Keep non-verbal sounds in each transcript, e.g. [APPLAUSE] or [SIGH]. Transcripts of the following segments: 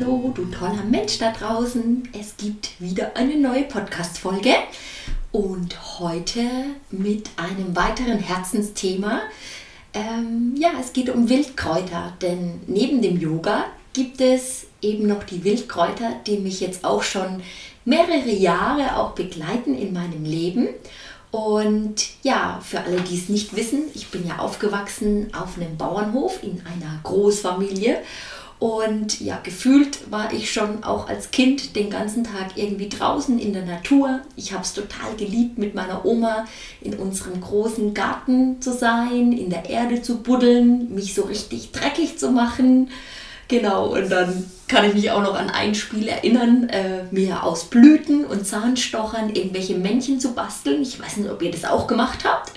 Hallo, du toller Mensch da draußen. Es gibt wieder eine neue Podcast-Folge und heute mit einem weiteren Herzensthema. Ähm, ja, es geht um Wildkräuter, denn neben dem Yoga gibt es eben noch die Wildkräuter, die mich jetzt auch schon mehrere Jahre auch begleiten in meinem Leben. Und ja, für alle, die es nicht wissen, ich bin ja aufgewachsen auf einem Bauernhof in einer Großfamilie und ja, gefühlt war ich schon auch als Kind den ganzen Tag irgendwie draußen in der Natur. Ich habe es total geliebt, mit meiner Oma in unserem großen Garten zu sein, in der Erde zu buddeln, mich so richtig dreckig zu machen. Genau, und dann kann ich mich auch noch an ein Spiel erinnern, äh, mir aus Blüten und Zahnstochern irgendwelche Männchen zu basteln. Ich weiß nicht, ob ihr das auch gemacht habt.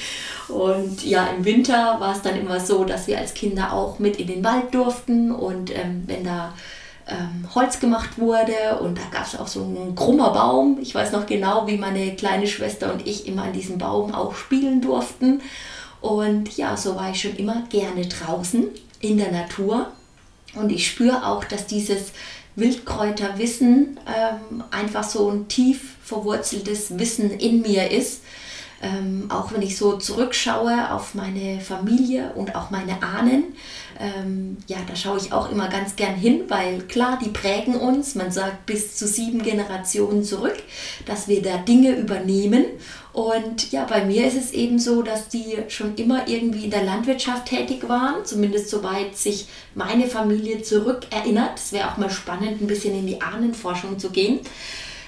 [LAUGHS] und ja, im Winter war es dann immer so, dass wir als Kinder auch mit in den Wald durften und ähm, wenn da ähm, Holz gemacht wurde und da gab es auch so einen krummer Baum. Ich weiß noch genau, wie meine kleine Schwester und ich immer an diesem Baum auch spielen durften. Und ja, so war ich schon immer gerne draußen in der Natur und ich spüre auch, dass dieses Wildkräuterwissen ähm, einfach so ein tief verwurzeltes Wissen in mir ist. Ähm, auch wenn ich so zurückschaue auf meine Familie und auch meine Ahnen, ähm, ja, da schaue ich auch immer ganz gern hin, weil klar, die prägen uns, man sagt bis zu sieben Generationen zurück, dass wir da Dinge übernehmen. Und ja, bei mir ist es eben so, dass die schon immer irgendwie in der Landwirtschaft tätig waren, zumindest soweit sich meine Familie zurückerinnert. Es wäre auch mal spannend, ein bisschen in die Ahnenforschung zu gehen.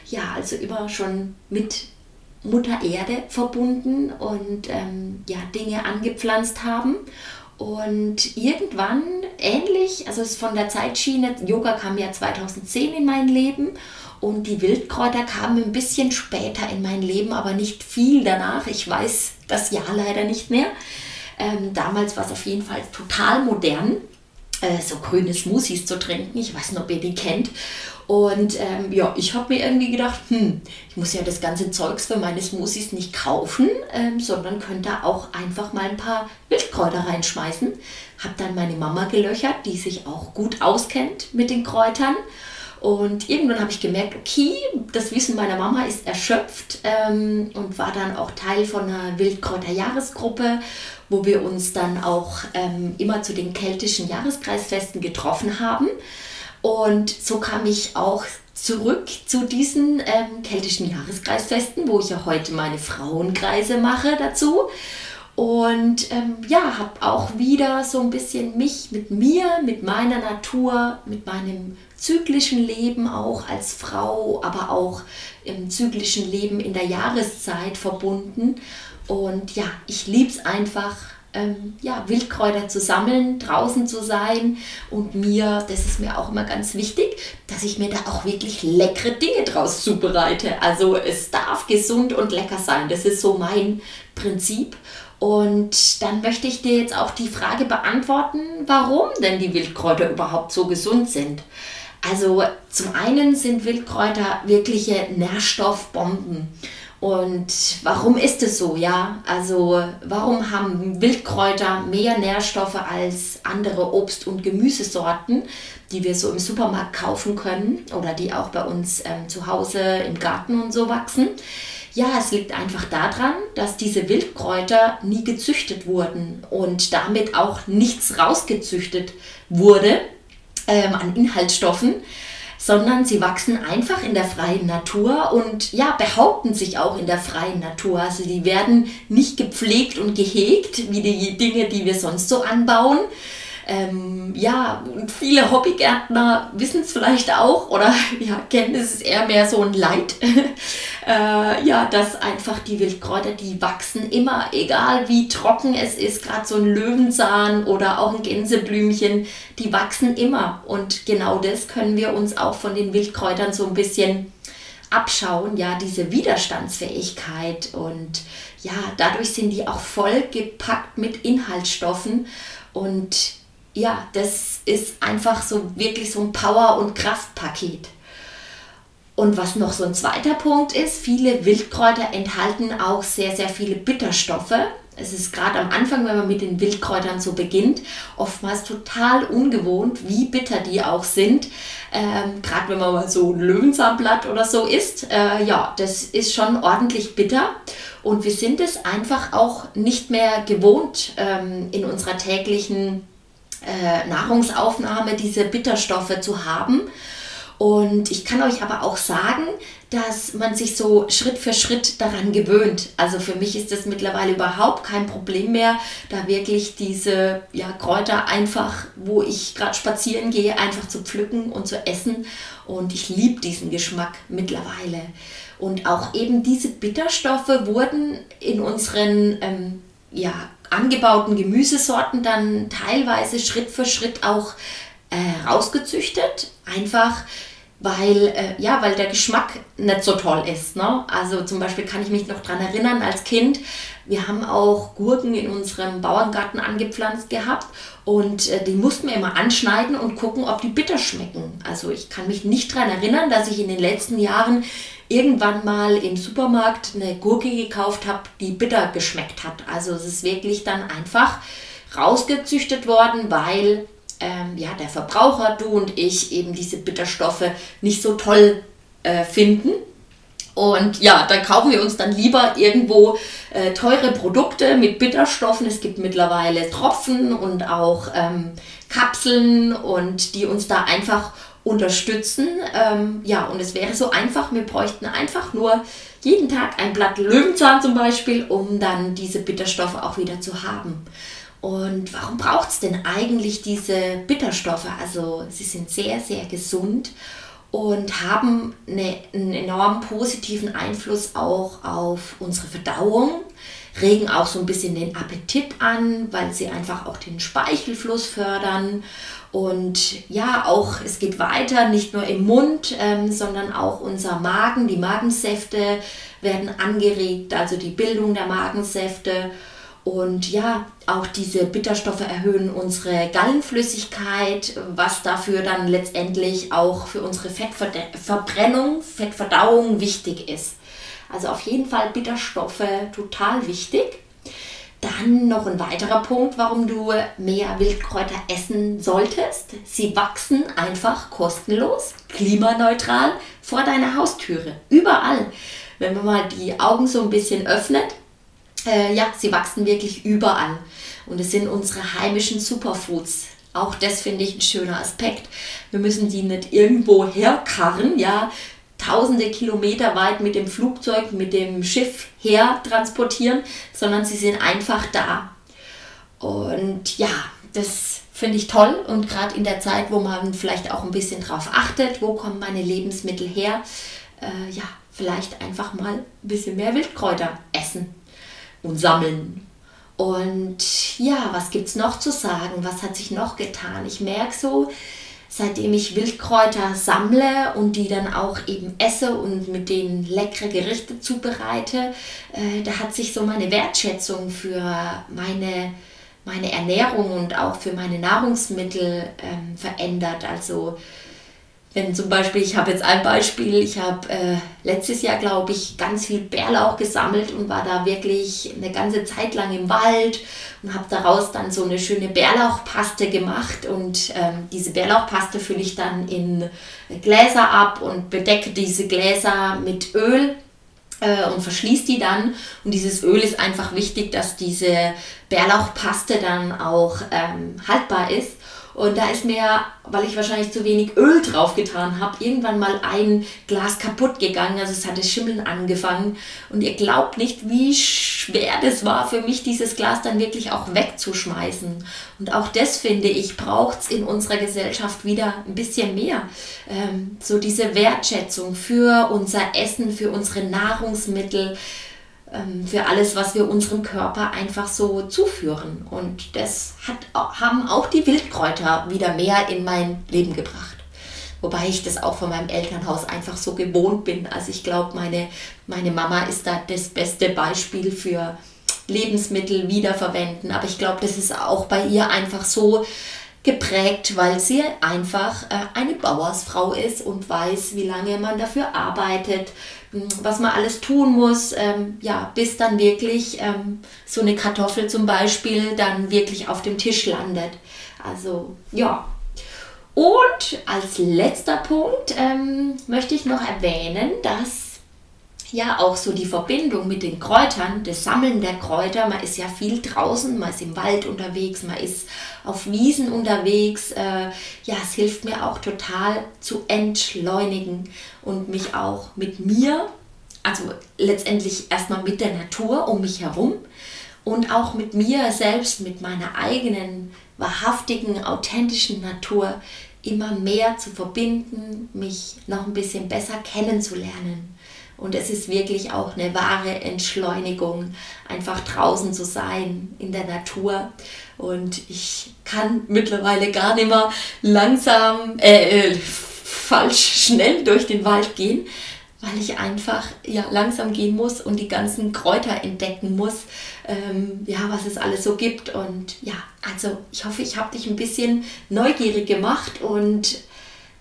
Ja, also immer schon mit Mutter Erde verbunden und ähm, ja, Dinge angepflanzt haben. Und irgendwann ähnlich, also es von der Zeitschiene, Yoga kam ja 2010 in mein Leben und die Wildkräuter kamen ein bisschen später in mein Leben, aber nicht viel danach. Ich weiß das Jahr leider nicht mehr. Ähm, damals war es auf jeden Fall total modern, äh, so grüne Smoothies zu trinken. Ich weiß nicht, ob ihr die kennt. Und ähm, ja, ich habe mir irgendwie gedacht, hm, ich muss ja das ganze Zeugs für meine Smoothies nicht kaufen, ähm, sondern könnte auch einfach mal ein paar Wildkräuter reinschmeißen. Habe dann meine Mama gelöchert, die sich auch gut auskennt mit den Kräutern. Und irgendwann habe ich gemerkt, okay, das Wissen meiner Mama ist erschöpft ähm, und war dann auch Teil von einer Wildkräuter-Jahresgruppe, wo wir uns dann auch ähm, immer zu den keltischen Jahreskreisfesten getroffen haben. Und so kam ich auch zurück zu diesen ähm, keltischen Jahreskreisfesten, wo ich ja heute meine Frauenkreise mache dazu. Und ähm, ja, habe auch wieder so ein bisschen mich mit mir, mit meiner Natur, mit meinem zyklischen Leben auch als Frau, aber auch im zyklischen Leben in der Jahreszeit verbunden. Und ja, ich liebe es einfach, ähm, ja, Wildkräuter zu sammeln, draußen zu sein und mir, das ist mir auch immer ganz wichtig, dass ich mir da auch wirklich leckere Dinge draus zubereite. Also es darf gesund und lecker sein. Das ist so mein Prinzip. Und dann möchte ich dir jetzt auch die Frage beantworten, warum denn die Wildkräuter überhaupt so gesund sind. Also zum einen sind Wildkräuter wirkliche Nährstoffbomben. Und warum ist es so? Ja, also warum haben Wildkräuter mehr Nährstoffe als andere Obst- und Gemüsesorten, die wir so im Supermarkt kaufen können oder die auch bei uns ähm, zu Hause im Garten und so wachsen? Ja, es liegt einfach daran, dass diese Wildkräuter nie gezüchtet wurden und damit auch nichts rausgezüchtet wurde ähm, an Inhaltsstoffen sondern sie wachsen einfach in der freien Natur und ja, behaupten sich auch in der freien Natur. Also die werden nicht gepflegt und gehegt wie die Dinge, die wir sonst so anbauen. Ähm, ja, viele Hobbygärtner wissen es vielleicht auch oder [LAUGHS] ja, kennen es eher mehr so ein Leid. [LAUGHS] äh, ja, dass einfach die Wildkräuter, die wachsen immer, egal wie trocken es ist, gerade so ein Löwenzahn oder auch ein Gänseblümchen, die wachsen immer. Und genau das können wir uns auch von den Wildkräutern so ein bisschen abschauen, ja, diese Widerstandsfähigkeit und ja, dadurch sind die auch voll gepackt mit Inhaltsstoffen und ja, das ist einfach so wirklich so ein Power- und Kraftpaket. Und was noch so ein zweiter Punkt ist, viele Wildkräuter enthalten auch sehr, sehr viele Bitterstoffe, Es ist gerade am Anfang, wenn man mit den Wildkräutern so beginnt, oftmals total ungewohnt, wie bitter die auch sind. Ähm, gerade wenn man mal so ein Löwensamenblatt oder so isst. Äh, ja, das ist schon ordentlich bitter. Und wir sind es einfach auch nicht mehr gewohnt ähm, in unserer täglichen äh, Nahrungsaufnahme, diese Bitterstoffe zu haben. Und ich kann euch aber auch sagen, dass man sich so Schritt für Schritt daran gewöhnt. Also für mich ist das mittlerweile überhaupt kein Problem mehr, da wirklich diese ja, Kräuter einfach, wo ich gerade spazieren gehe, einfach zu pflücken und zu essen. Und ich liebe diesen Geschmack mittlerweile. Und auch eben diese Bitterstoffe wurden in unseren ähm, ja, angebauten Gemüsesorten dann teilweise Schritt für Schritt auch äh, rausgezüchtet. Einfach weil, äh, ja, weil der Geschmack nicht so toll ist. Ne? Also zum Beispiel kann ich mich noch daran erinnern, als Kind, wir haben auch Gurken in unserem Bauerngarten angepflanzt gehabt und äh, die mussten wir immer anschneiden und gucken, ob die bitter schmecken. Also ich kann mich nicht daran erinnern, dass ich in den letzten Jahren irgendwann mal im Supermarkt eine Gurke gekauft habe, die bitter geschmeckt hat. Also es ist wirklich dann einfach rausgezüchtet worden, weil ähm, ja, der Verbraucher, du und ich, eben diese Bitterstoffe nicht so toll äh, finden. Und ja, dann kaufen wir uns dann lieber irgendwo äh, teure Produkte mit Bitterstoffen. Es gibt mittlerweile Tropfen und auch ähm, Kapseln und die uns da einfach unterstützen. Ähm, ja, und es wäre so einfach, wir bräuchten einfach nur jeden Tag ein Blatt Löwenzahn zum Beispiel, um dann diese Bitterstoffe auch wieder zu haben. Und warum braucht es denn eigentlich diese Bitterstoffe? Also sie sind sehr, sehr gesund und haben eine, einen enorm positiven Einfluss auch auf unsere Verdauung, regen auch so ein bisschen den Appetit an, weil sie einfach auch den Speichelfluss fördern. Und ja, auch es geht weiter, nicht nur im Mund, ähm, sondern auch unser Magen, die Magensäfte werden angeregt, also die Bildung der Magensäfte. Und ja, auch diese Bitterstoffe erhöhen unsere Gallenflüssigkeit, was dafür dann letztendlich auch für unsere Fettverbrennung, Fettverdauung wichtig ist. Also auf jeden Fall Bitterstoffe total wichtig. Dann noch ein weiterer Punkt, warum du mehr Wildkräuter essen solltest. Sie wachsen einfach kostenlos, klimaneutral vor deiner Haustüre. Überall. Wenn man mal die Augen so ein bisschen öffnet, äh, ja, sie wachsen wirklich überall. Und es sind unsere heimischen Superfoods. Auch das finde ich ein schöner Aspekt. Wir müssen die nicht irgendwo herkarren, ja, tausende Kilometer weit mit dem Flugzeug, mit dem Schiff her transportieren, sondern sie sind einfach da. Und ja, das finde ich toll und gerade in der Zeit, wo man vielleicht auch ein bisschen drauf achtet, wo kommen meine Lebensmittel her, äh, ja, vielleicht einfach mal ein bisschen mehr Wildkräuter essen und sammeln. Und ja, was gibt es noch zu sagen? Was hat sich noch getan? Ich merke so, seitdem ich Wildkräuter sammle und die dann auch eben esse und mit denen leckere Gerichte zubereite, äh, da hat sich so meine Wertschätzung für meine, meine Ernährung und auch für meine Nahrungsmittel ähm, verändert. Also wenn zum Beispiel, ich habe jetzt ein Beispiel, ich habe äh, letztes Jahr, glaube ich, ganz viel Bärlauch gesammelt und war da wirklich eine ganze Zeit lang im Wald und habe daraus dann so eine schöne Bärlauchpaste gemacht und ähm, diese Bärlauchpaste fülle ich dann in Gläser ab und bedecke diese Gläser mit Öl äh, und verschließe die dann. Und dieses Öl ist einfach wichtig, dass diese Bärlauchpaste dann auch ähm, haltbar ist. Und da ist mir, weil ich wahrscheinlich zu wenig Öl drauf getan habe, irgendwann mal ein Glas kaputt gegangen. Also es hatte Schimmeln angefangen. Und ihr glaubt nicht, wie schwer das war für mich, dieses Glas dann wirklich auch wegzuschmeißen. Und auch das finde ich, braucht es in unserer Gesellschaft wieder ein bisschen mehr. Ähm, so diese Wertschätzung für unser Essen, für unsere Nahrungsmittel für alles, was wir unserem Körper einfach so zuführen. Und das hat, haben auch die Wildkräuter wieder mehr in mein Leben gebracht. Wobei ich das auch von meinem Elternhaus einfach so gewohnt bin. Also ich glaube, meine, meine Mama ist da das beste Beispiel für Lebensmittel wiederverwenden. Aber ich glaube, das ist auch bei ihr einfach so, geprägt, weil sie einfach äh, eine Bauersfrau ist und weiß, wie lange man dafür arbeitet, hm, was man alles tun muss, ähm, ja, bis dann wirklich ähm, so eine Kartoffel zum Beispiel dann wirklich auf dem Tisch landet. Also ja. Und als letzter Punkt ähm, möchte ich noch erwähnen, dass ja auch so die Verbindung mit den Kräutern, das Sammeln der Kräuter. Man ist ja viel draußen, man ist im Wald unterwegs, man ist auf Wiesen unterwegs. Äh, ja, es hilft mir auch total zu entschleunigen und mich auch mit mir, also letztendlich erstmal mit der Natur um mich herum und auch mit mir selbst, mit meiner eigenen wahrhaftigen, authentischen Natur immer mehr zu verbinden, mich noch ein bisschen besser kennenzulernen. Und es ist wirklich auch eine wahre Entschleunigung, einfach draußen zu sein in der Natur. Und ich kann mittlerweile gar nicht mehr langsam, äh, äh, falsch schnell durch den Wald gehen, weil ich einfach ja, langsam gehen muss und die ganzen Kräuter entdecken muss, ähm, ja, was es alles so gibt. Und ja, also ich hoffe, ich habe dich ein bisschen neugierig gemacht. Und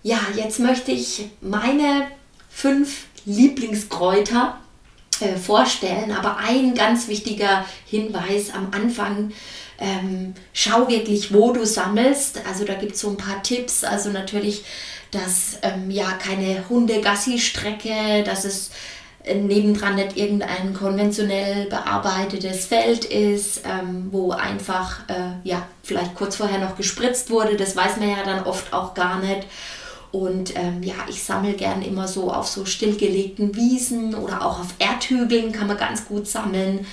ja, jetzt möchte ich meine fünf Lieblingskräuter äh, vorstellen. Aber ein ganz wichtiger Hinweis am Anfang, ähm, schau wirklich, wo du sammelst. Also da gibt es so ein paar Tipps. Also natürlich, dass ähm, ja keine Hunde-Gassi-Strecke, dass es äh, nebendran nicht irgendein konventionell bearbeitetes Feld ist, ähm, wo einfach äh, ja vielleicht kurz vorher noch gespritzt wurde. Das weiß man ja dann oft auch gar nicht. Und ähm, ja, ich sammle gern immer so auf so stillgelegten Wiesen oder auch auf Erdhügeln kann man ganz gut sammeln.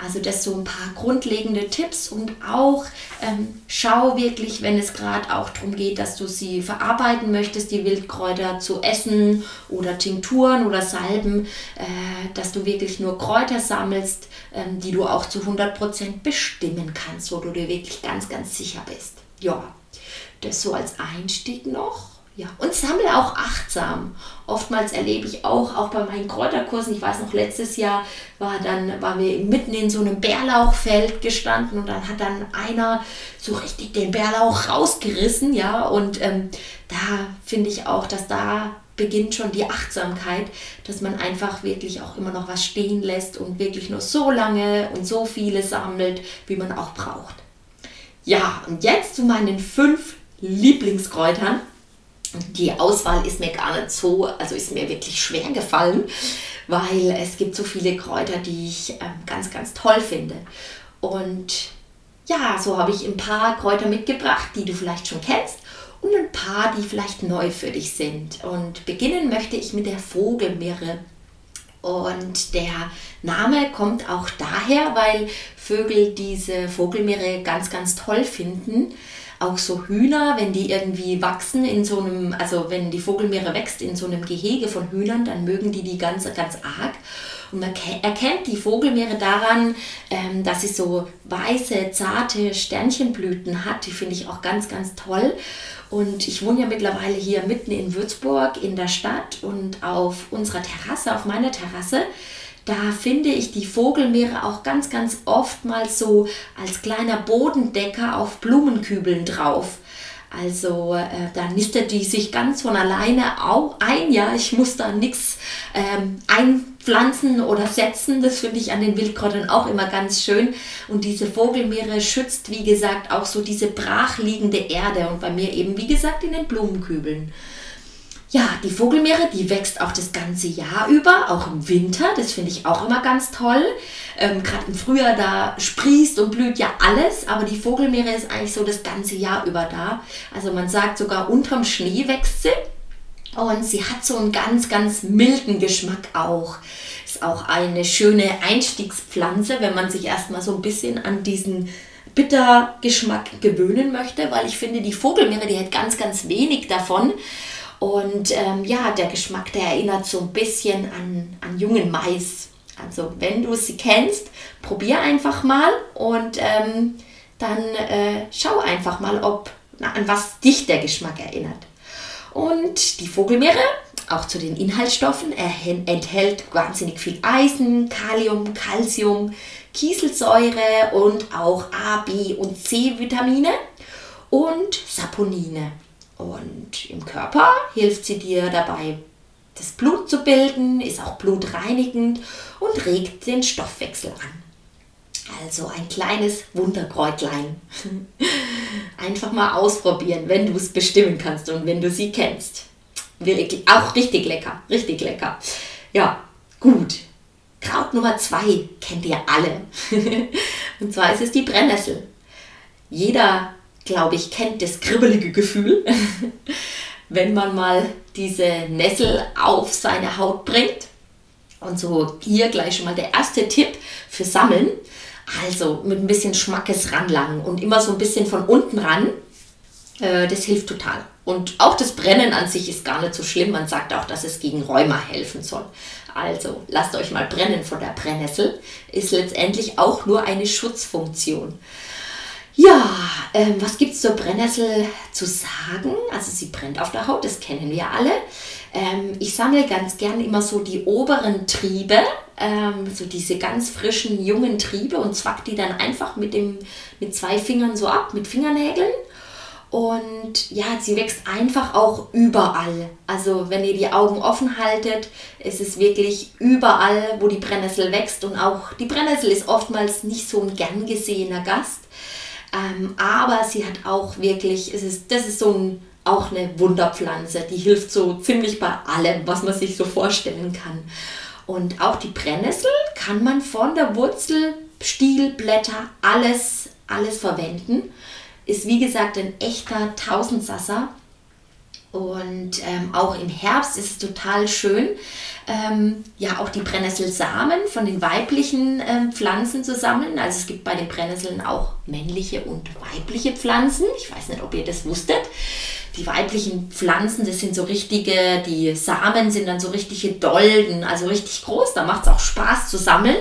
Also das so ein paar grundlegende Tipps und auch ähm, schau wirklich, wenn es gerade auch darum geht, dass du sie verarbeiten möchtest, die Wildkräuter zu essen oder Tinkturen oder Salben, äh, dass du wirklich nur Kräuter sammelst, ähm, die du auch zu 100% bestimmen kannst, wo du dir wirklich ganz, ganz sicher bist. Ja, das so als Einstieg noch. Ja, und sammle auch achtsam. Oftmals erlebe ich auch, auch bei meinen Kräuterkursen, ich weiß noch, letztes Jahr war dann, waren wir mitten in so einem Bärlauchfeld gestanden und dann hat dann einer so richtig den Bärlauch rausgerissen, ja, und ähm, da finde ich auch, dass da beginnt schon die Achtsamkeit, dass man einfach wirklich auch immer noch was stehen lässt und wirklich nur so lange und so viele sammelt, wie man auch braucht. Ja, und jetzt zu meinen fünf Lieblingskräutern die Auswahl ist mir gar nicht so, also ist mir wirklich schwer gefallen, weil es gibt so viele Kräuter, die ich ähm, ganz, ganz toll finde. Und ja, so habe ich ein paar Kräuter mitgebracht, die du vielleicht schon kennst und ein paar, die vielleicht neu für dich sind. Und beginnen möchte ich mit der Vogelmirre. Und der Name kommt auch daher, weil Vögel diese Vogelmirre ganz, ganz toll finden auch so Hühner, wenn die irgendwie wachsen in so einem, also wenn die Vogelmeere wächst in so einem Gehege von Hühnern, dann mögen die die ganz, ganz arg. Und man erkennt die Vogelmeere daran, ähm, dass sie so weiße, zarte Sternchenblüten hat. Die finde ich auch ganz, ganz toll. Und ich wohne ja mittlerweile hier mitten in Würzburg in der Stadt und auf unserer Terrasse, auf meiner Terrasse, da finde ich die Vogelmeere auch ganz, ganz oft mal so als kleiner Bodendecker auf Blumenkübeln drauf. Also äh, da nistet die sich ganz von alleine auch ein. Ja, ich muss da nichts ähm, einpflanzen oder setzen. Das finde ich an den Wildkräutern auch immer ganz schön. Und diese Vogelmeere schützt, wie gesagt, auch so diese brachliegende Erde und bei mir eben, wie gesagt, in den Blumenkübeln. Ja, die Vogelmeere, die wächst auch das ganze Jahr über, auch im Winter. Das finde ich auch immer ganz toll. Ähm, Gerade im Frühjahr, da sprießt und blüht ja alles, aber die Vogelmeere ist eigentlich so das ganze Jahr über da. Also man sagt sogar unterm Schnee wächst sie. Und sie hat so einen ganz, ganz milden Geschmack auch. Ist auch eine schöne Einstiegspflanze, wenn man sich erstmal so ein bisschen an diesen Bittergeschmack gewöhnen möchte, weil ich finde, die Vogelmeere, die hat ganz, ganz wenig davon. Und ähm, ja, der Geschmack, der erinnert so ein bisschen an, an jungen Mais. Also wenn du sie kennst, probier einfach mal und ähm, dann äh, schau einfach mal, ob an was dich der Geschmack erinnert. Und die Vogelmeere, auch zu den Inhaltsstoffen, enthält wahnsinnig viel Eisen, Kalium, Calcium, Kieselsäure und auch A, B und C-Vitamine. und Saponine. Und im Körper hilft sie dir dabei, das Blut zu bilden, ist auch blutreinigend und regt den Stoffwechsel an. Also ein kleines Wunderkräutlein. [LAUGHS] Einfach mal ausprobieren, wenn du es bestimmen kannst und wenn du sie kennst. Auch richtig lecker, richtig lecker. Ja, gut. Kraut Nummer zwei kennt ihr alle. [LAUGHS] und zwar ist es die Brennnessel. Jeder, glaube ich, kennt das kribbelige Gefühl, [LAUGHS] wenn man mal diese Nessel auf seine Haut bringt. Und so hier gleich schon mal der erste Tipp für Sammeln. Also mit ein bisschen Schmackes ranlangen und immer so ein bisschen von unten ran. Äh, das hilft total. Und auch das Brennen an sich ist gar nicht so schlimm. Man sagt auch, dass es gegen Rheuma helfen soll. Also lasst euch mal brennen von der Brennnessel. Ist letztendlich auch nur eine Schutzfunktion. Ja, ähm, was gibt es zur Brennnessel zu sagen? Also sie brennt auf der Haut, das kennen wir alle. Ähm, ich sammle ganz gern immer so die oberen Triebe, ähm, so diese ganz frischen, jungen Triebe und zwack die dann einfach mit, dem, mit zwei Fingern so ab, mit Fingernägeln. Und ja, sie wächst einfach auch überall. Also wenn ihr die Augen offen haltet, ist es wirklich überall, wo die Brennnessel wächst. Und auch die Brennnessel ist oftmals nicht so ein gern gesehener Gast. Ähm, aber sie hat auch wirklich, es ist, das ist so ein, auch eine Wunderpflanze. Die hilft so ziemlich bei allem, was man sich so vorstellen kann. Und auch die Brennnessel kann man von der Wurzel, Stiel, Blätter, alles, alles verwenden ist wie gesagt ein echter Tausendsasser. Und ähm, auch im Herbst ist es total schön, ähm, ja auch die Brennnesselsamen von den weiblichen ähm, Pflanzen zu sammeln. Also es gibt bei den Brennnesseln auch männliche und weibliche Pflanzen. Ich weiß nicht, ob ihr das wusstet. Die weiblichen Pflanzen, das sind so richtige, die Samen sind dann so richtige Dolden, also richtig groß. Da macht es auch Spaß zu sammeln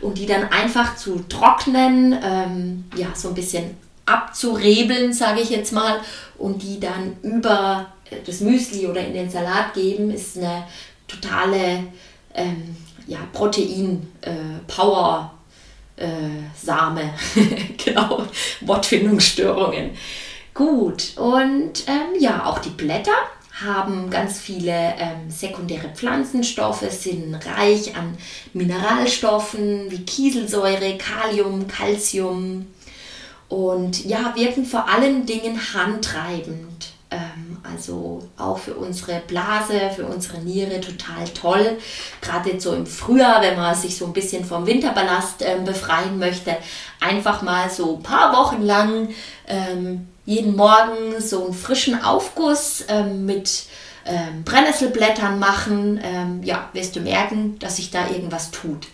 und die dann einfach zu trocknen, ähm, ja, so ein bisschen abzurebeln, sage ich jetzt mal, und die dann über das Müsli oder in den Salat geben, ist eine totale ähm, ja, Protein-Power. Äh, äh, Same, [LAUGHS] genau, Wortfindungsstörungen. Gut, und ähm, ja, auch die Blätter haben ganz viele ähm, sekundäre Pflanzenstoffe, sind reich an Mineralstoffen wie Kieselsäure, Kalium, Calcium, und ja, wirken vor allen Dingen handtreibend. Also auch für unsere Blase, für unsere Niere total toll. Gerade jetzt so im Frühjahr, wenn man sich so ein bisschen vom Winterballast ähm, befreien möchte, einfach mal so ein paar Wochen lang ähm, jeden Morgen so einen frischen Aufguss ähm, mit ähm, Brennnesselblättern machen. Ähm, ja, wirst du merken, dass sich da irgendwas tut.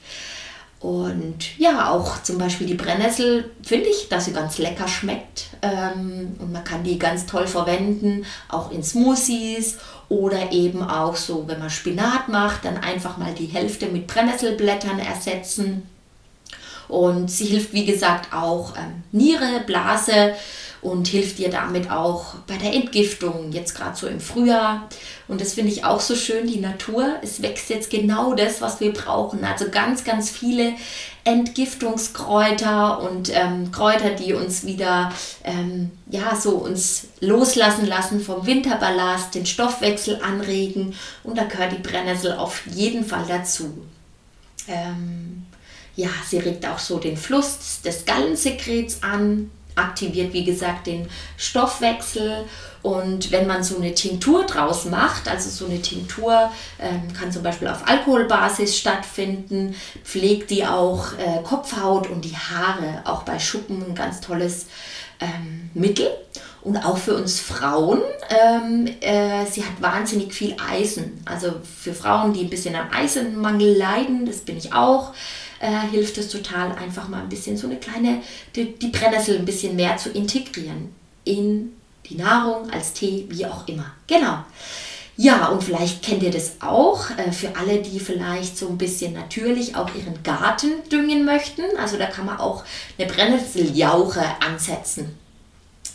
Und ja, auch zum Beispiel die Brennnessel finde ich, dass sie ganz lecker schmeckt. Ähm, und man kann die ganz toll verwenden, auch in Smoothies oder eben auch so, wenn man Spinat macht, dann einfach mal die Hälfte mit Brennnesselblättern ersetzen. Und sie hilft, wie gesagt, auch ähm, Niere, Blase und hilft dir damit auch bei der Entgiftung, jetzt gerade so im Frühjahr. Und das finde ich auch so schön, die Natur, es wächst jetzt genau das, was wir brauchen. Also ganz, ganz viele Entgiftungskräuter und ähm, Kräuter, die uns wieder, ähm, ja, so uns loslassen lassen vom Winterballast, den Stoffwechsel anregen. Und da gehört die Brennnessel auf jeden Fall dazu. Ähm, ja, sie regt auch so den Fluss des Gallensekrets an, aktiviert, wie gesagt, den Stoffwechsel. Und wenn man so eine Tinktur draus macht, also so eine Tinktur ähm, kann zum Beispiel auf Alkoholbasis stattfinden, pflegt die auch äh, Kopfhaut und die Haare, auch bei Schuppen ein ganz tolles ähm, Mittel. Und auch für uns Frauen, ähm, äh, sie hat wahnsinnig viel Eisen. Also für Frauen, die ein bisschen am Eisenmangel leiden, das bin ich auch, äh, hilft es total, einfach mal ein bisschen so eine kleine, die, die Brennnessel ein bisschen mehr zu integrieren in die Nahrung, als Tee, wie auch immer. Genau. Ja, und vielleicht kennt ihr das auch äh, für alle, die vielleicht so ein bisschen natürlich auch ihren Garten düngen möchten. Also da kann man auch eine Brennnesseljauche ansetzen.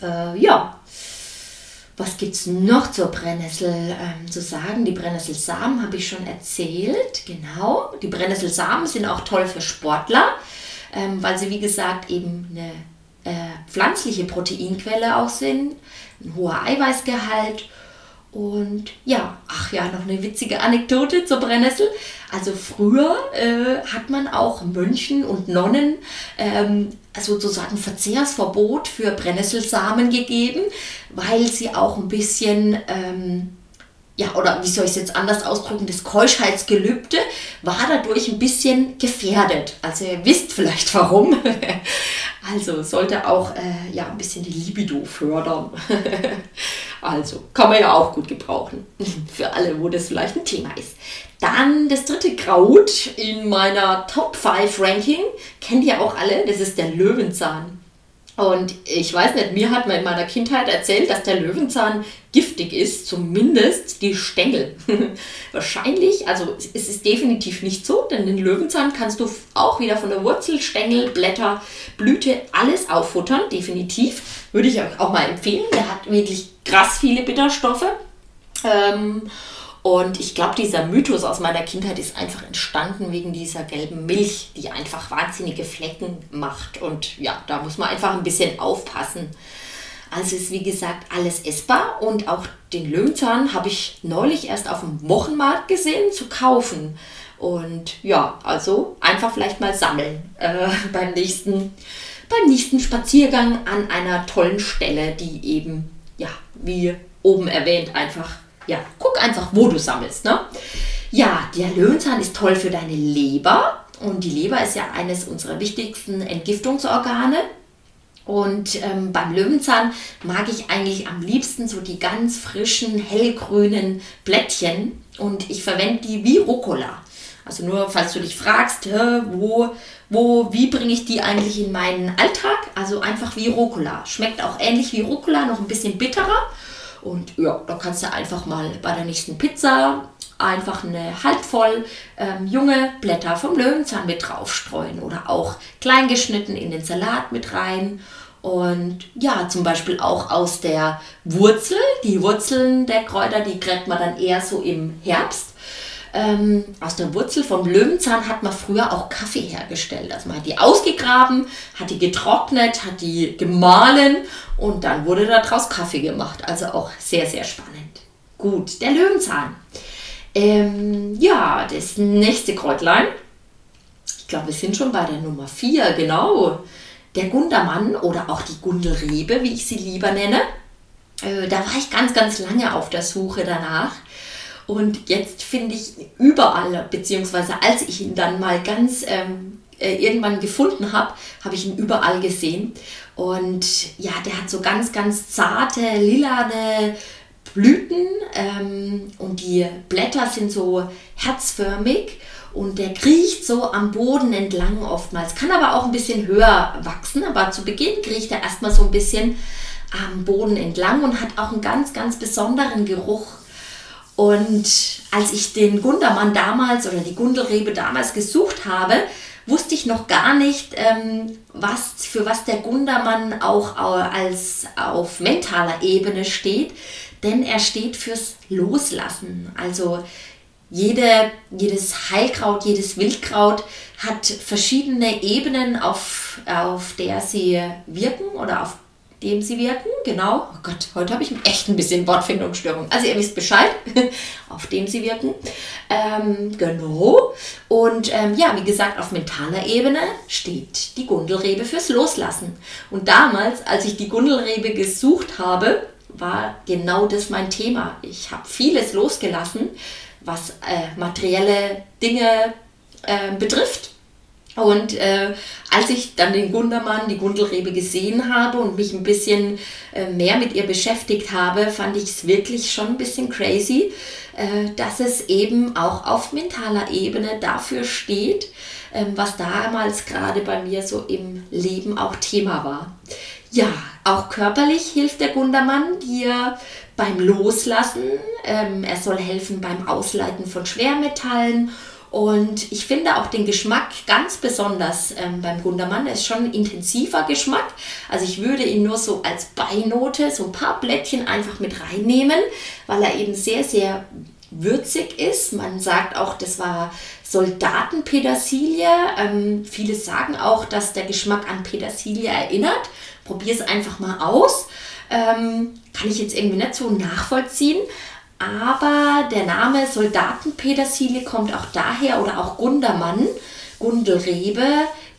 Äh, ja, was gibt es noch zur Brennnessel ähm, zu sagen? Die Brennnesselsamen habe ich schon erzählt, genau. Die Brennnesselsamen sind auch toll für Sportler, ähm, weil sie, wie gesagt, eben eine äh, pflanzliche Proteinquelle auch sind, ein hoher Eiweißgehalt und ja, ach ja, noch eine witzige Anekdote zur Brennnessel. Also früher äh, hat man auch Mönchen und Nonnen ähm, sozusagen Verzehrsverbot für Brennnesselsamen gegeben, weil sie auch ein bisschen ähm, ja, oder wie soll ich es jetzt anders ausdrücken, das Keuschheitsgelübde war dadurch ein bisschen gefährdet. Also ihr wisst vielleicht warum. [LAUGHS] also sollte auch äh, ja, ein bisschen die Libido fördern. [LAUGHS] also kann man ja auch gut gebrauchen. [LAUGHS] Für alle, wo das vielleicht ein Thema ist. Dann das dritte Kraut in meiner Top 5 Ranking. Kennt ihr auch alle, das ist der Löwenzahn. Und ich weiß nicht, mir hat man in meiner Kindheit erzählt, dass der Löwenzahn giftig ist, zumindest die Stängel. [LAUGHS] Wahrscheinlich, also es ist definitiv nicht so, denn den Löwenzahn kannst du auch wieder von der Wurzel, Stängel, Blätter, Blüte, alles auffuttern, definitiv. Würde ich euch auch mal empfehlen. Der hat wirklich krass viele Bitterstoffe. Ähm, und ich glaube, dieser Mythos aus meiner Kindheit ist einfach entstanden wegen dieser gelben Milch, die einfach wahnsinnige Flecken macht. Und ja, da muss man einfach ein bisschen aufpassen. Also ist wie gesagt alles essbar und auch den Löwenzahn habe ich neulich erst auf dem Wochenmarkt gesehen zu kaufen. Und ja, also einfach vielleicht mal sammeln äh, [LAUGHS] beim, nächsten, beim nächsten Spaziergang an einer tollen Stelle, die eben, ja, wie oben erwähnt, einfach ja, guck einfach, wo du sammelst. Ne? Ja, der Löwenzahn ist toll für deine Leber. Und die Leber ist ja eines unserer wichtigsten Entgiftungsorgane. Und ähm, beim Löwenzahn mag ich eigentlich am liebsten so die ganz frischen, hellgrünen Blättchen. Und ich verwende die wie Rucola. Also nur, falls du dich fragst, wo, wo, wie bringe ich die eigentlich in meinen Alltag? Also einfach wie Rucola. Schmeckt auch ähnlich wie Rucola, noch ein bisschen bitterer. Und ja, da kannst du einfach mal bei der nächsten Pizza einfach eine halbvoll ähm, junge Blätter vom Löwenzahn mit draufstreuen oder auch klein geschnitten in den Salat mit rein. Und ja, zum Beispiel auch aus der Wurzel. Die Wurzeln der Kräuter, die kriegt man dann eher so im Herbst. Ähm, aus der Wurzel vom Löwenzahn hat man früher auch Kaffee hergestellt. Also man hat die ausgegraben, hat die getrocknet, hat die gemahlen und dann wurde daraus Kaffee gemacht. Also auch sehr, sehr spannend. Gut, der Löwenzahn. Ähm, ja, das nächste Kräutlein. Ich glaube, wir sind schon bei der Nummer 4, genau. Der Gundermann oder auch die Gundelrebe, wie ich sie lieber nenne. Äh, da war ich ganz, ganz lange auf der Suche danach. Und jetzt finde ich überall, beziehungsweise als ich ihn dann mal ganz ähm, äh, irgendwann gefunden habe, habe ich ihn überall gesehen. Und ja, der hat so ganz, ganz zarte, lilane Blüten ähm, und die Blätter sind so herzförmig und der kriecht so am Boden entlang oftmals. Kann aber auch ein bisschen höher wachsen, aber zu Beginn kriecht er erstmal so ein bisschen am Boden entlang und hat auch einen ganz, ganz besonderen Geruch. Und als ich den Gundermann damals oder die Gundelrebe damals gesucht habe, wusste ich noch gar nicht, ähm, was, für was der Gundermann auch als auf mentaler Ebene steht, denn er steht fürs Loslassen. Also jede, jedes Heilkraut, jedes Wildkraut hat verschiedene Ebenen, auf, auf der sie wirken oder auf dem sie wirken, genau. Oh Gott, heute habe ich echt ein bisschen Wortfindungsstörung. Also ihr wisst Bescheid, [LAUGHS] auf dem sie wirken. Ähm, genau. Und ähm, ja, wie gesagt, auf mentaler Ebene steht die Gundelrebe fürs Loslassen. Und damals, als ich die Gundelrebe gesucht habe, war genau das mein Thema. Ich habe vieles losgelassen, was äh, materielle Dinge äh, betrifft und äh, als ich dann den Gundermann, die Gundelrebe gesehen habe und mich ein bisschen äh, mehr mit ihr beschäftigt habe, fand ich es wirklich schon ein bisschen crazy, äh, dass es eben auch auf mentaler Ebene dafür steht, ähm, was damals gerade bei mir so im Leben auch Thema war. Ja, auch körperlich hilft der Gundermann dir beim Loslassen. Ähm, er soll helfen beim Ausleiten von Schwermetallen und ich finde auch den Geschmack ganz besonders ähm, beim Gundermann. Er ist schon ein intensiver Geschmack. Also ich würde ihn nur so als Beinote, so ein paar Blättchen einfach mit reinnehmen, weil er eben sehr, sehr würzig ist. Man sagt auch, das war Soldatenpetersilie. Ähm, viele sagen auch, dass der Geschmack an Petersilie erinnert. Probier es einfach mal aus. Ähm, kann ich jetzt irgendwie nicht so nachvollziehen. Aber der Name Soldatenpetersilie kommt auch daher oder auch Gundermann, Gundelrebe.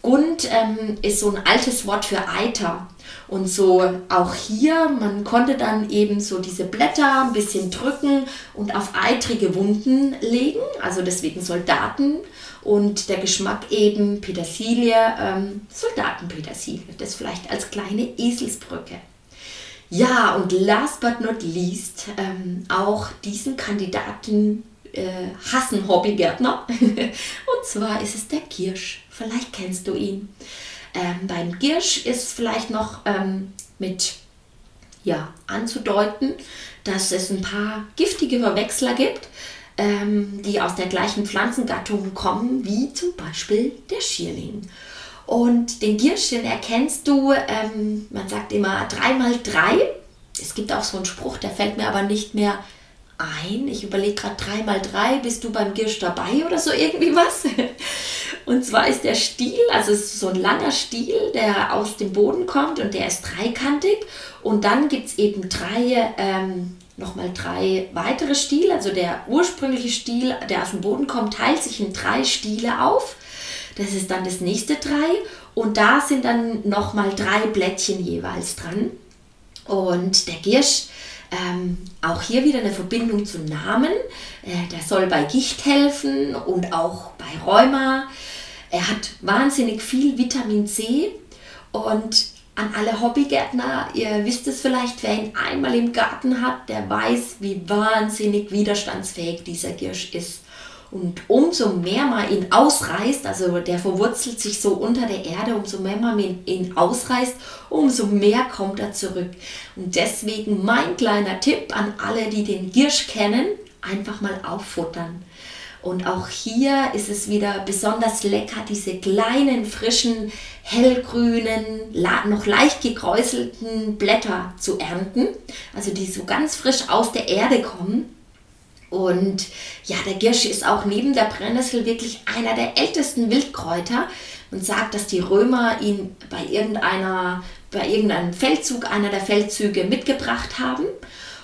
Gund ähm, ist so ein altes Wort für Eiter. Und so auch hier, man konnte dann eben so diese Blätter ein bisschen drücken und auf eitrige Wunden legen, also deswegen Soldaten und der Geschmack eben Petersilie, ähm, Soldatenpetersilie, das vielleicht als kleine Eselsbrücke. Ja, und last but not least, ähm, auch diesen Kandidaten äh, hassen Hobbygärtner. [LAUGHS] und zwar ist es der Kirsch. Vielleicht kennst du ihn. Ähm, beim Giersch ist vielleicht noch ähm, mit ja, anzudeuten, dass es ein paar giftige Verwechsler gibt, ähm, die aus der gleichen Pflanzengattung kommen, wie zum Beispiel der Schierling. Und den Giersch, den erkennst du, ähm, man sagt immer 3x3. Es gibt auch so einen Spruch, der fällt mir aber nicht mehr ein. Ich überlege gerade 3x3, bist du beim Giersch dabei oder so irgendwie was? [LAUGHS] Und zwar ist der Stiel, also es ist so ein langer Stiel, der aus dem Boden kommt und der ist dreikantig. Und dann gibt es eben drei, ähm, nochmal drei weitere Stiele. Also der ursprüngliche Stiel, der aus dem Boden kommt, teilt sich in drei Stiele auf. Das ist dann das nächste drei. Und da sind dann nochmal drei Blättchen jeweils dran. Und der Giersch, ähm, auch hier wieder eine Verbindung zu Namen. Äh, der soll bei Gicht helfen und auch bei Rheuma. Er hat wahnsinnig viel Vitamin C und an alle Hobbygärtner, ihr wisst es vielleicht, wer ihn einmal im Garten hat, der weiß, wie wahnsinnig widerstandsfähig dieser Girsch ist. Und umso mehr man ihn ausreißt, also der verwurzelt sich so unter der Erde, umso mehr man ihn ausreißt, umso mehr kommt er zurück. Und deswegen mein kleiner Tipp an alle, die den Girsch kennen, einfach mal auffuttern. Und auch hier ist es wieder besonders lecker, diese kleinen, frischen, hellgrünen, noch leicht gekräuselten Blätter zu ernten. Also die so ganz frisch aus der Erde kommen. Und ja, der Girsch ist auch neben der Brennnessel wirklich einer der ältesten Wildkräuter. Man sagt, dass die Römer ihn bei irgendeiner, bei irgendeinem Feldzug, einer der Feldzüge mitgebracht haben.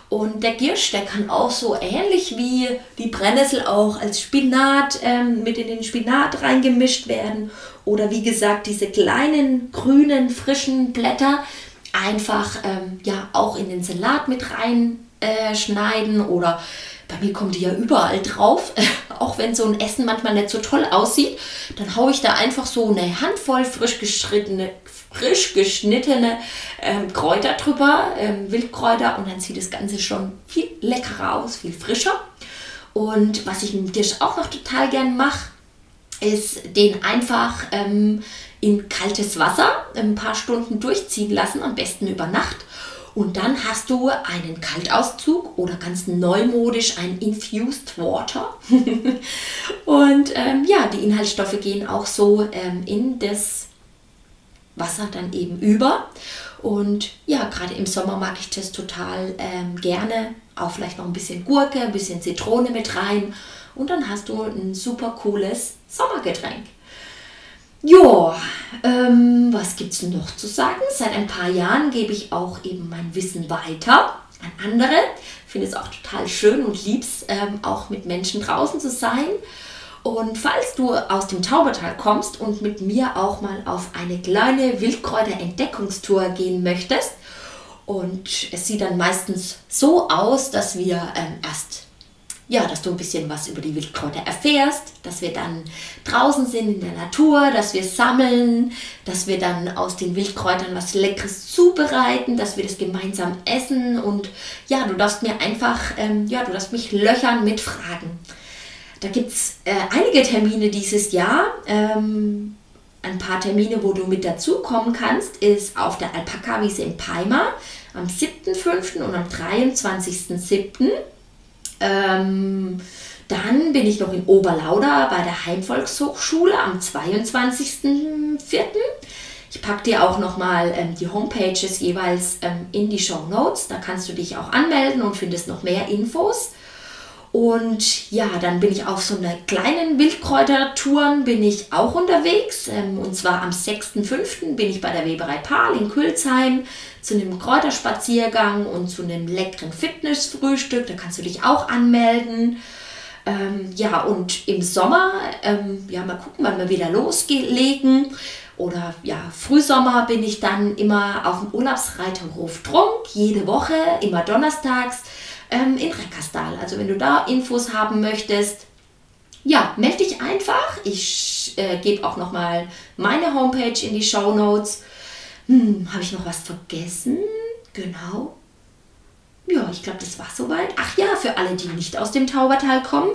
Und der Giersch, der kann auch so ähnlich wie die Brennnessel auch als Spinat ähm, mit in den Spinat reingemischt werden. Oder wie gesagt, diese kleinen, grünen, frischen Blätter einfach ähm, ja auch in den Salat mit reinschneiden. Äh, oder bei mir kommen die ja überall drauf. [LAUGHS] auch wenn so ein Essen manchmal nicht so toll aussieht, dann haue ich da einfach so eine Handvoll frisch geschnittene, frisch geschnittene ähm, Kräuter drüber, ähm, Wildkräuter und dann sieht das Ganze schon viel leckerer aus, viel frischer. Und was ich mit dem Tisch auch noch total gern mache, ist den einfach ähm, in kaltes Wasser ein paar Stunden durchziehen lassen, am besten über Nacht. Und dann hast du einen Kaltauszug oder ganz neumodisch ein Infused Water. [LAUGHS] und ähm, ja, die Inhaltsstoffe gehen auch so ähm, in das Wasser dann eben über. Und ja, gerade im Sommer mag ich das total ähm, gerne. Auch vielleicht noch ein bisschen Gurke, ein bisschen Zitrone mit rein. Und dann hast du ein super cooles Sommergetränk. Ja, ähm, was gibt es noch zu sagen? Seit ein paar Jahren gebe ich auch eben mein Wissen weiter an andere. Ich finde es auch total schön und lieb's, ähm, auch mit Menschen draußen zu sein. Und falls du aus dem Taubertal kommst und mit mir auch mal auf eine kleine Wildkräuter-Entdeckungstour gehen möchtest, und es sieht dann meistens so aus, dass wir ähm, erst, ja, dass du ein bisschen was über die Wildkräuter erfährst, dass wir dann draußen sind in der Natur, dass wir sammeln, dass wir dann aus den Wildkräutern was Leckeres zubereiten, dass wir das gemeinsam essen und ja, du darfst mir einfach, ähm, ja, du darfst mich löchern mit Fragen. Da gibt es äh, einige Termine dieses Jahr. Ähm, ein paar Termine, wo du mit dazukommen kannst, ist auf der Alpaka-Wiese in Peima am 7.5. und am 23.7. Ähm, dann bin ich noch in Oberlauda bei der Heimvolkshochschule am 22.04. Ich packe dir auch nochmal ähm, die Homepages jeweils ähm, in die Show Notes. Da kannst du dich auch anmelden und findest noch mehr Infos. Und ja, dann bin ich auf so einer kleinen Wildkräutertouren bin ich auch unterwegs. Ähm, und zwar am 6.5. bin ich bei der Weberei Pahl in Külsheim zu einem Kräuterspaziergang und zu einem leckeren Fitnessfrühstück. Da kannst du dich auch anmelden. Ähm, ja, und im Sommer, ähm, ja, mal gucken, wann wir wieder loslegen. Oder ja, Frühsommer bin ich dann immer auf dem Urlaubsreiterhof Trunk, jede Woche, immer donnerstags ähm, in Reckersdal. Also wenn du da Infos haben möchtest, ja, melde dich einfach. Ich äh, gebe auch nochmal meine Homepage in die Show Notes. Hm, Habe ich noch was vergessen? Genau. Ja, ich glaube, das war soweit. Ach ja, für alle, die nicht aus dem Taubertal kommen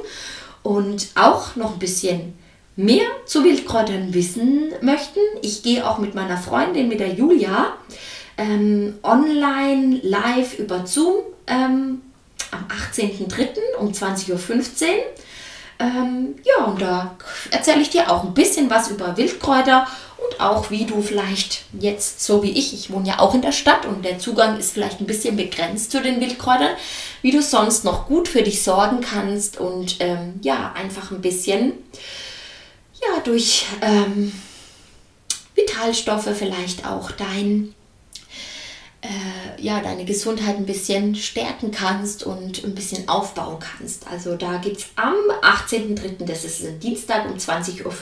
und auch noch ein bisschen mehr zu Wildkräutern wissen möchten. Ich gehe auch mit meiner Freundin, mit der Julia, ähm, online live über Zoom ähm, am 18.03. um 20.15 Uhr. Ähm, ja, und da erzähle ich dir auch ein bisschen was über Wildkräuter und auch wie du vielleicht jetzt, so wie ich, ich wohne ja auch in der Stadt und der Zugang ist vielleicht ein bisschen begrenzt zu den Wildkräutern, wie du sonst noch gut für dich sorgen kannst und ähm, ja, einfach ein bisschen, ja, durch ähm, Vitalstoffe vielleicht auch dein äh, ja, deine Gesundheit ein bisschen stärken kannst und ein bisschen aufbauen kannst. Also da gibt es am 18.03., das ist ein Dienstag um 20.15 Uhr,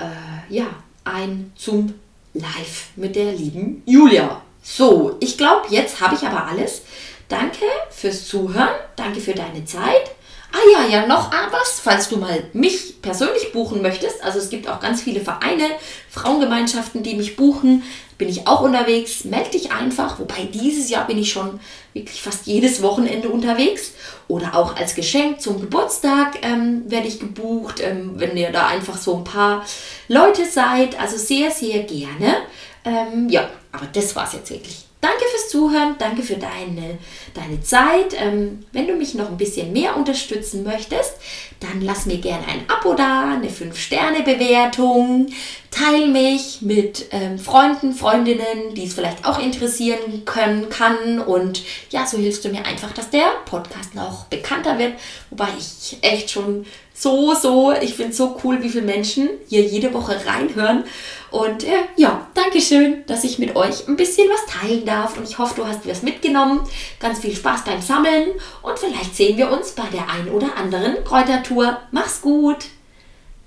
äh, ja, ein zum Live mit der lieben Julia. So, ich glaube, jetzt habe ich aber alles. Danke fürs Zuhören, danke für deine Zeit. Ah ja, ja, noch was, falls du mal mich persönlich buchen möchtest. Also es gibt auch ganz viele Vereine, Frauengemeinschaften, die mich buchen. Bin ich auch unterwegs. Melde dich einfach. Wobei dieses Jahr bin ich schon wirklich fast jedes Wochenende unterwegs. Oder auch als Geschenk zum Geburtstag ähm, werde ich gebucht, ähm, wenn ihr da einfach so ein paar Leute seid. Also sehr, sehr gerne. Ähm, ja, aber das war es jetzt wirklich. Danke fürs Zuhören, danke für deine, deine Zeit. Ähm, wenn du mich noch ein bisschen mehr unterstützen möchtest, dann lass mir gerne ein Abo da, eine 5-Sterne-Bewertung. Teil mich mit ähm, Freunden, Freundinnen, die es vielleicht auch interessieren können, kann. Und ja, so hilfst du mir einfach, dass der Podcast noch bekannter wird. Wobei ich echt schon so, so, ich finde es so cool, wie viele Menschen hier jede Woche reinhören. Und äh, ja, danke schön, dass ich mit euch ein bisschen was teilen darf. Und ich hoffe, du hast was mitgenommen. Ganz viel Spaß beim Sammeln. Und vielleicht sehen wir uns bei der ein oder anderen Kräutertour. Mach's gut.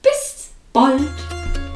Bis bald.